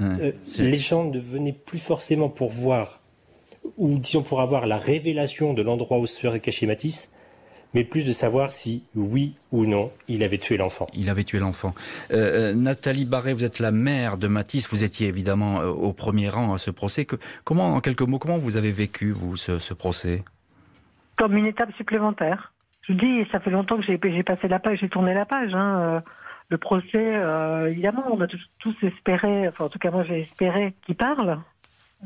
[SPEAKER 4] les gens ne venaient plus forcément pour voir, ou disons pour avoir la révélation de l'endroit où serait caché Matisse, mais plus de savoir si, oui ou non, il avait tué l'enfant.
[SPEAKER 3] Il avait tué l'enfant. Euh, euh, Nathalie Barré, vous êtes la mère de Matisse, vous étiez évidemment euh, au premier rang à ce procès. Que, comment, en quelques mots, comment vous avez vécu, vous, ce, procès?
[SPEAKER 5] Comme une étape supplémentaire. Je vous dis, ça fait longtemps que j'ai passé la page, j'ai tourné la page. Hein. Le procès, évidemment, on a tous, tous espéré, enfin en tout cas moi j'ai espéré qu'il parle.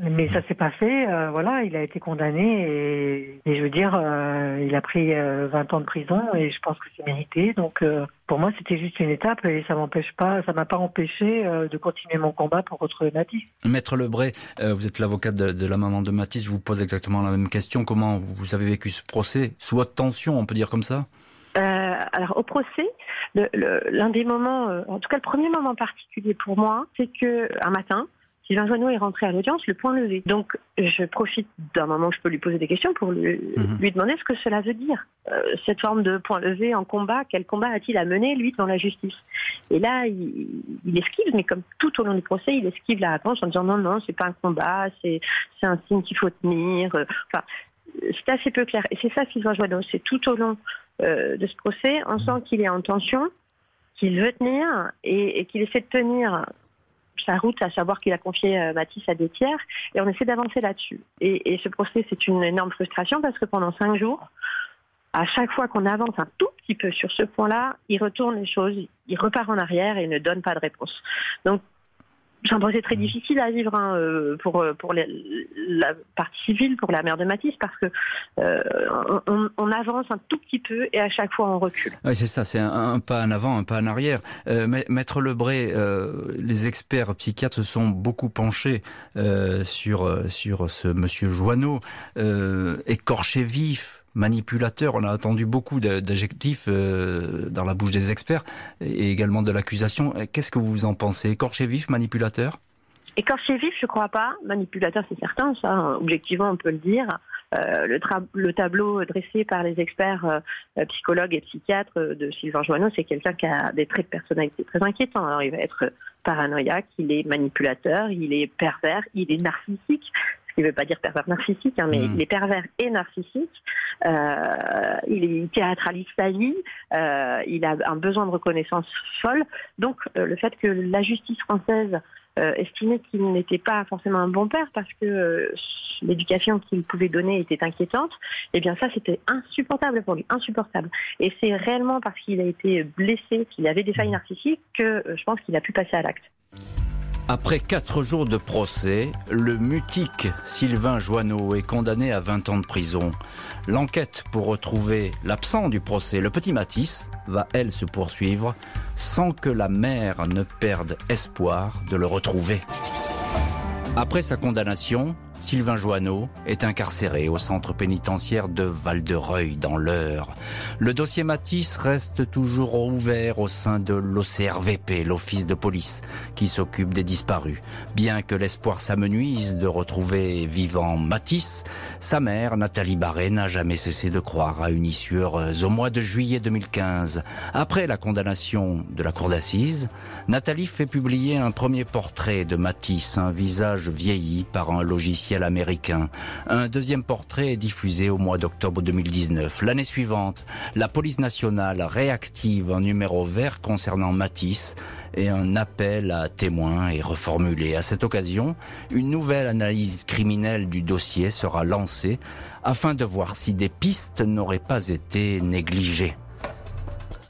[SPEAKER 5] Mais ça s'est passé, euh, voilà, il a été condamné et, je veux dire, euh, il a pris 20 euh, ans de prison et je pense que c'est mérité. Donc pour moi, c'était juste une étape et ça m'empêche pas, ça m'a pas empêché de continuer mon combat pour retrouver Matisse.
[SPEAKER 3] Maître Lebray, vous êtes l'avocat de, la maman de Matisse, je vous pose exactement la même question. Comment vous avez vécu ce procès Sous haute tension, on peut dire comme ça?
[SPEAKER 6] Alors au procès, l'un des moments, en tout cas le premier moment particulier pour moi, c'est que un matin, Sylvain Joanneau est rentré à l'audience le point levé. Donc, je profite d'un moment où je peux lui poser des questions pour lui, mhm. demander ce que cela veut dire. Euh, cette forme de point levé en combat, quel combat a-t-il à mener, lui, devant la justice? Et là, il, esquive, mais comme tout au long du procès, il esquive la réponse en disant non, non, c'est pas un combat, c'est un signe qu'il faut tenir. Enfin, c'est assez peu clair. Et c'est ça, Sylvain Joanneau, c'est tout au long euh, de ce procès, on sent qu'il est en tension, qu'il veut tenir et, et qu'il essaie de tenir sa route, à savoir qu'il a confié euh, Matisse à des tiers, et on essaie d'avancer là-dessus. Et, et, ce procès, c'est une énorme frustration parce que pendant cinq jours, à chaque fois qu'on avance un tout petit peu sur ce point-là, il retourne les choses, il repart en arrière et ne donne pas de réponse. Donc c'est un procès très difficile à vivre hein, euh, pour euh, pour les, la partie civile, pour la mère de Matisse, parce que euh, on, on, avance un tout petit peu et à chaque fois on recule.
[SPEAKER 3] Oui, c'est ça, c'est un, un, pas en avant, un pas en arrière. Euh, Maître Lebré, euh, les experts psychiatres se sont beaucoup penchés sur sur ce Monsieur Joanneau, écorché vif manipulateur. On a entendu beaucoup d'adjectifs euh, dans la bouche des experts et également de l'accusation. Qu'est-ce que vous en pensez? Écorché vif, manipulateur?
[SPEAKER 6] Écorché vif, je crois pas. Manipulateur, c'est certain, ça, objectivement, on peut le dire. Euh, le, le, tableau dressé par les experts euh, psychologues et psychiatres de Sylvain Joanneau, c'est quelqu'un qui a des traits de personnalité très inquiétants. Alors, il va être paranoïaque, il est manipulateur, il est pervers, il est narcissique qui ne veut pas dire pervers narcissique, hein, mais mmh. il est pervers et narcissique. Euh, il est théâtraliste à vie, euh, il a un besoin de reconnaissance folle. Donc euh, le fait que la justice française euh, estimait qu'il n'était pas forcément un bon père parce que euh, l'éducation qu'il pouvait donner était inquiétante, eh bien ça c'était insupportable pour lui, insupportable. Et c'est réellement parce qu'il a été blessé, qu'il avait des failles mmh. narcissiques que je pense qu'il a pu passer à l'acte.
[SPEAKER 3] Après quatre jours de procès, le mutique Sylvain Joanneau est condamné à 20 ans de prison. L'enquête pour retrouver l'absent du procès, le petit Matisse, va elle se poursuivre sans que la mère ne perde espoir de le retrouver. Après sa condamnation, Sylvain Joanneau est incarcéré au centre pénitentiaire de Val-de-Reuil dans l'Eure. Le dossier Matisse reste toujours ouvert au sein de l'OCRVP, l'office de police, qui s'occupe des disparus. Bien que l'espoir s'amenuise de retrouver vivant Matisse, sa mère, Nathalie Barré, n'a jamais cessé de croire à une issue heureuse. Au mois de juillet 2015, après la condamnation de la cour d'assises, Nathalie fait publier un premier portrait de Matisse, un visage vieilli par un logiciel américain. Un deuxième portrait est diffusé au mois d'octobre 2019. L'année suivante, la police nationale réactive un numéro vert concernant Matisse et un appel à témoins est reformulé. À cette occasion, une nouvelle analyse criminelle du dossier sera lancée afin de voir si des pistes n'auraient pas été négligées.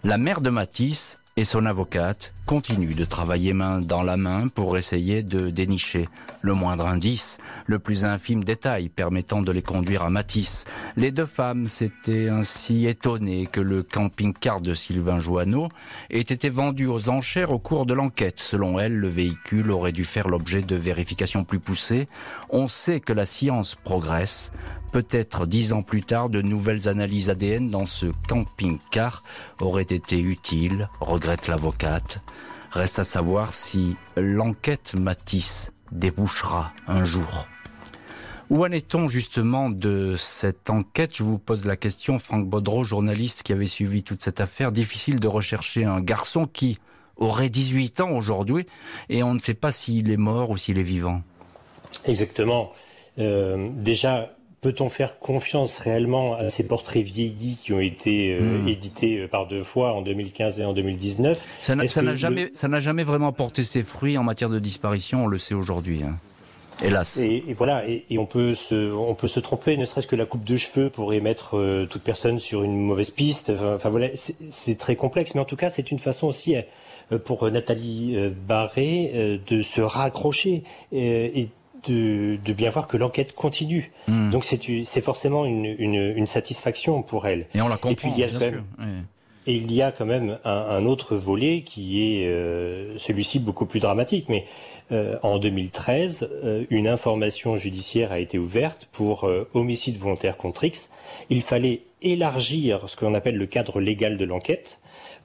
[SPEAKER 3] La mère de Matisse et son avocate continue de travailler main dans la main pour essayer de dénicher le moindre indice, le plus infime détail permettant de les conduire à Matisse. Les deux femmes s'étaient ainsi étonnées que le camping-car de Sylvain Joanneau ait été vendu aux enchères au cours de l'enquête. Selon elles, le véhicule aurait dû faire l'objet de vérifications plus poussées. On sait que la science progresse. Peut-être dix ans plus tard, de nouvelles analyses ADN dans ce camping-car auraient été utiles, regrette l'avocate. Reste à savoir si l'enquête Matisse débouchera un jour. Où en est-on justement de cette enquête? Je vous pose la question, Franck Baudreau, journaliste qui avait suivi toute cette affaire. Difficile de rechercher un garçon qui aurait 18 ans aujourd'hui et on ne sait pas s'il est mort ou s'il est vivant.
[SPEAKER 4] Exactement. Euh, déjà, Peut-on faire confiance réellement à ces portraits vieillis qui ont été euh, hmm. édités euh, par deux fois en 2015 et en 2019
[SPEAKER 3] Ça n'a jamais, ça n'a jamais vraiment porté ses fruits en matière de disparition. On le sait aujourd'hui. Hein. Hélas.
[SPEAKER 4] Et, et voilà, et, et, on peut se, on peut se tromper. Ne serait-ce que la coupe de cheveux pourrait mettre euh, toute personne sur une mauvaise piste. Enfin, enfin voilà, c'est très complexe, mais en tout cas, c'est une façon aussi pour Nathalie Barré de se raccrocher et de, de, bien voir que l'enquête continue. Hmm. Donc c'est forcément une, une, une, satisfaction pour elle.
[SPEAKER 3] Et on la comprend,
[SPEAKER 4] et puis, il y a
[SPEAKER 3] bien
[SPEAKER 4] sûr. Et il y a quand même un, un autre volet qui est euh, celui-ci beaucoup plus dramatique. Mais euh, en 2013, euh, une information judiciaire a été ouverte pour euh, homicide volontaire contre X. Il fallait élargir ce qu'on appelle le cadre légal de l'enquête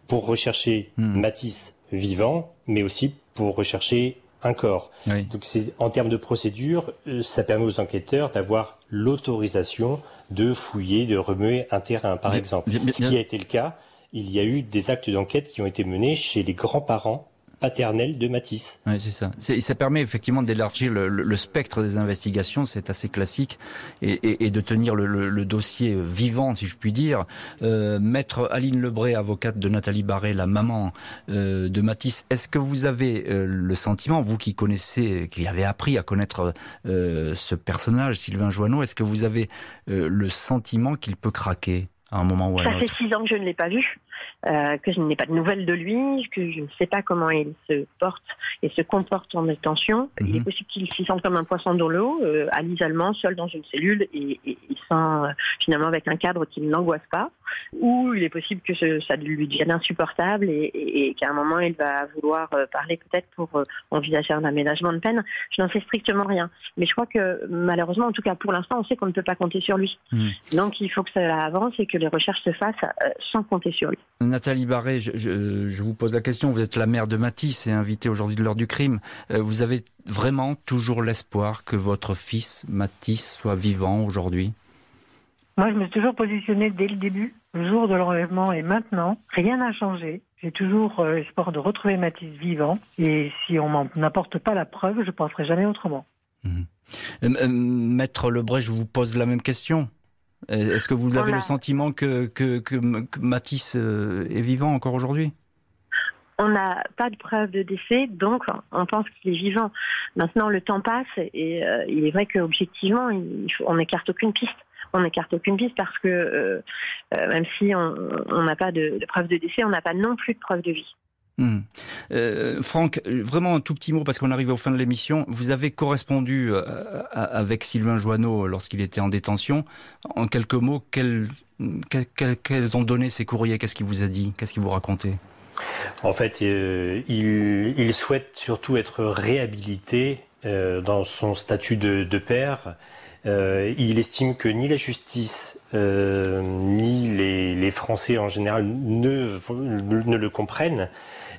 [SPEAKER 4] pour rechercher hmm. Matisse vivant, mais aussi pour rechercher un corps. Donc c'est en termes de procédure, euh, ça permet aux enquêteurs d'avoir l'autorisation de fouiller, de remuer un terrain, par exemple. Ce qui a été le cas, il y a eu des actes d'enquête qui ont été menés chez les grands-parents paternel de Matisse.
[SPEAKER 3] Oui, c'est ça. Ça permet effectivement d'élargir le, spectre des investigations, c'est assez classique, et, de tenir le, dossier vivant, si je puis dire. Euh, Maître Aline Lebré, avocate de Nathalie Barré, la maman euh, de Matisse, est-ce que vous avez euh, le sentiment, vous qui connaissez, qui avez appris à connaître ce personnage, Sylvain Joanneau, est-ce que vous avez le sentiment qu'il peut craquer à un moment ou à un autre
[SPEAKER 6] Ça fait six ans que je ne l'ai pas vu. Euh, que je n'ai pas de nouvelles de lui, que je ne sais pas comment il se porte et se comporte en détention. Il est mhm. possible qu'il s'y sente comme un poisson dans l'eau, euh, à l'isolement, seul dans une cellule et, et, et sans euh, finalement avec un cadre qui ne l'angoisse pas. Ou il est possible que ça lui devienne insupportable et, et qu'à un moment il va vouloir parler peut-être pour envisager un aménagement de peine. Je n'en sais strictement rien. Mais je crois que malheureusement, en tout cas pour l'instant, on sait qu'on ne peut pas compter sur lui. Mhm. Donc il faut que ça avance et que les recherches se fassent sans compter sur lui.
[SPEAKER 3] Nathalie Barré, je, vous pose la question. Vous êtes la mère de Matisse et invitée aujourd'hui de l'heure du crime. Euh, vous avez vraiment toujours l'espoir que votre fils Matisse soit vivant aujourd'hui?
[SPEAKER 5] Moi, je me suis toujours positionnée dès le début, le jour de l'enlèvement et maintenant. Rien n'a changé. J'ai toujours euh, espoir de retrouver Matisse vivant. Et si on n'apporte pas la preuve, je ne penserai jamais autrement.
[SPEAKER 3] Mhm. Euh, Maître Lebray, je vous pose la même question. Euh, est-ce que vous avez le sentiment que, que, Matisse euh, est vivant encore aujourd'hui?
[SPEAKER 6] On n'a pas de preuve de décès, donc on pense qu'il est vivant. Maintenant, le temps passe et euh, il est vrai qu'objectivement, on n'écarte aucune piste. On n'écarte aucune piste parce que même si on n'a pas de, de preuve de décès, on n'a pas non plus de preuve de vie.
[SPEAKER 3] Hmm. Euh, Franck, vraiment un tout petit mot parce qu'on arrive au fin de l'émission. Vous avez correspondu euh, avec Sylvain Joanneau lorsqu'il était en détention. En quelques mots, quels, ont donné ces courriers? Qu'est-ce qu'il vous a dit? Qu'est-ce qu'il vous racontait?
[SPEAKER 4] En fait, euh, il, souhaite surtout être réhabilité dans son statut de, père. Il estime que ni la justice ni les, Français en général ne, ne le comprennent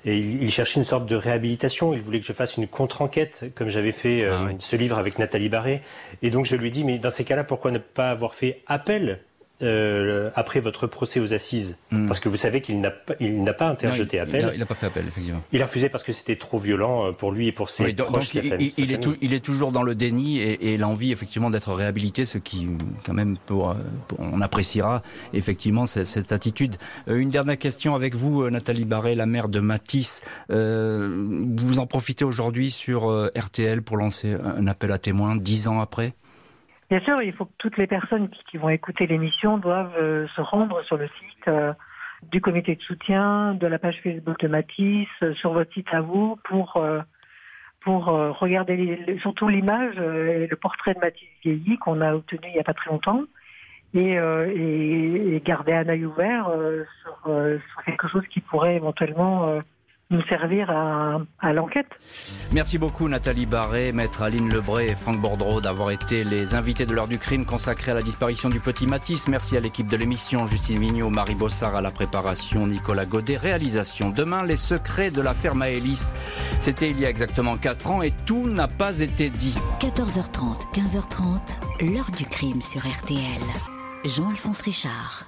[SPEAKER 4] et il, cherchait une sorte de réhabilitation. Il voulait que je fasse une contre-enquête, comme j'avais fait euh, ah ce livre avec Nathalie Barré. Et donc je lui dit, mais dans ces cas-là, pourquoi ne pas avoir fait appel euh, après votre procès aux assises hmm. Parce que vous savez qu'il n'a pas, il n'a pas interjeté appel.
[SPEAKER 3] Il n'a pas fait appel, effectivement.
[SPEAKER 4] Il a refusé parce que c'était trop violent euh, pour lui et pour ses proches.
[SPEAKER 3] Donc, il, est il, est toujours dans le déni et, et l'envie, effectivement, d'être réhabilité, ce qui, quand même, pour, on appréciera, effectivement, cette, attitude. Euh, une dernière question avec vous, Nathalie Barré, la mère de Matisse. vous en profitez aujourd'hui sur RTL pour lancer un appel à témoins, dix ans après?
[SPEAKER 5] Bien sûr, il faut que toutes les personnes qui, vont écouter l'émission doivent euh, se rendre sur le site euh, du comité de soutien, de la page Facebook de Matisse, euh, sur votre site à vous, pour, pour regarder surtout l'image et le portrait de Matisse vieilli qu'on a obtenu il n'y a pas très longtemps. Et, et, garder un œil ouvert sur, sur, quelque chose qui pourrait éventuellement nous servir à, l'enquête.
[SPEAKER 3] Merci beaucoup Nathalie Barré, maître Aline Lebray et Franck Bordreau d'avoir été les invités de l'heure du crime consacré à la disparition du petit Matisse. Merci à l'équipe de l'émission, Justine Vignot, Marie Bossard à la préparation, Nicolas Godet, réalisation. Demain, les secrets de l'affaire Maëlys. C'était il y a exactement 4 ans et tout n'a pas été dit.
[SPEAKER 1] 14h30, 15h30, l'heure du crime sur RTL. Jean-Alphonse Richard.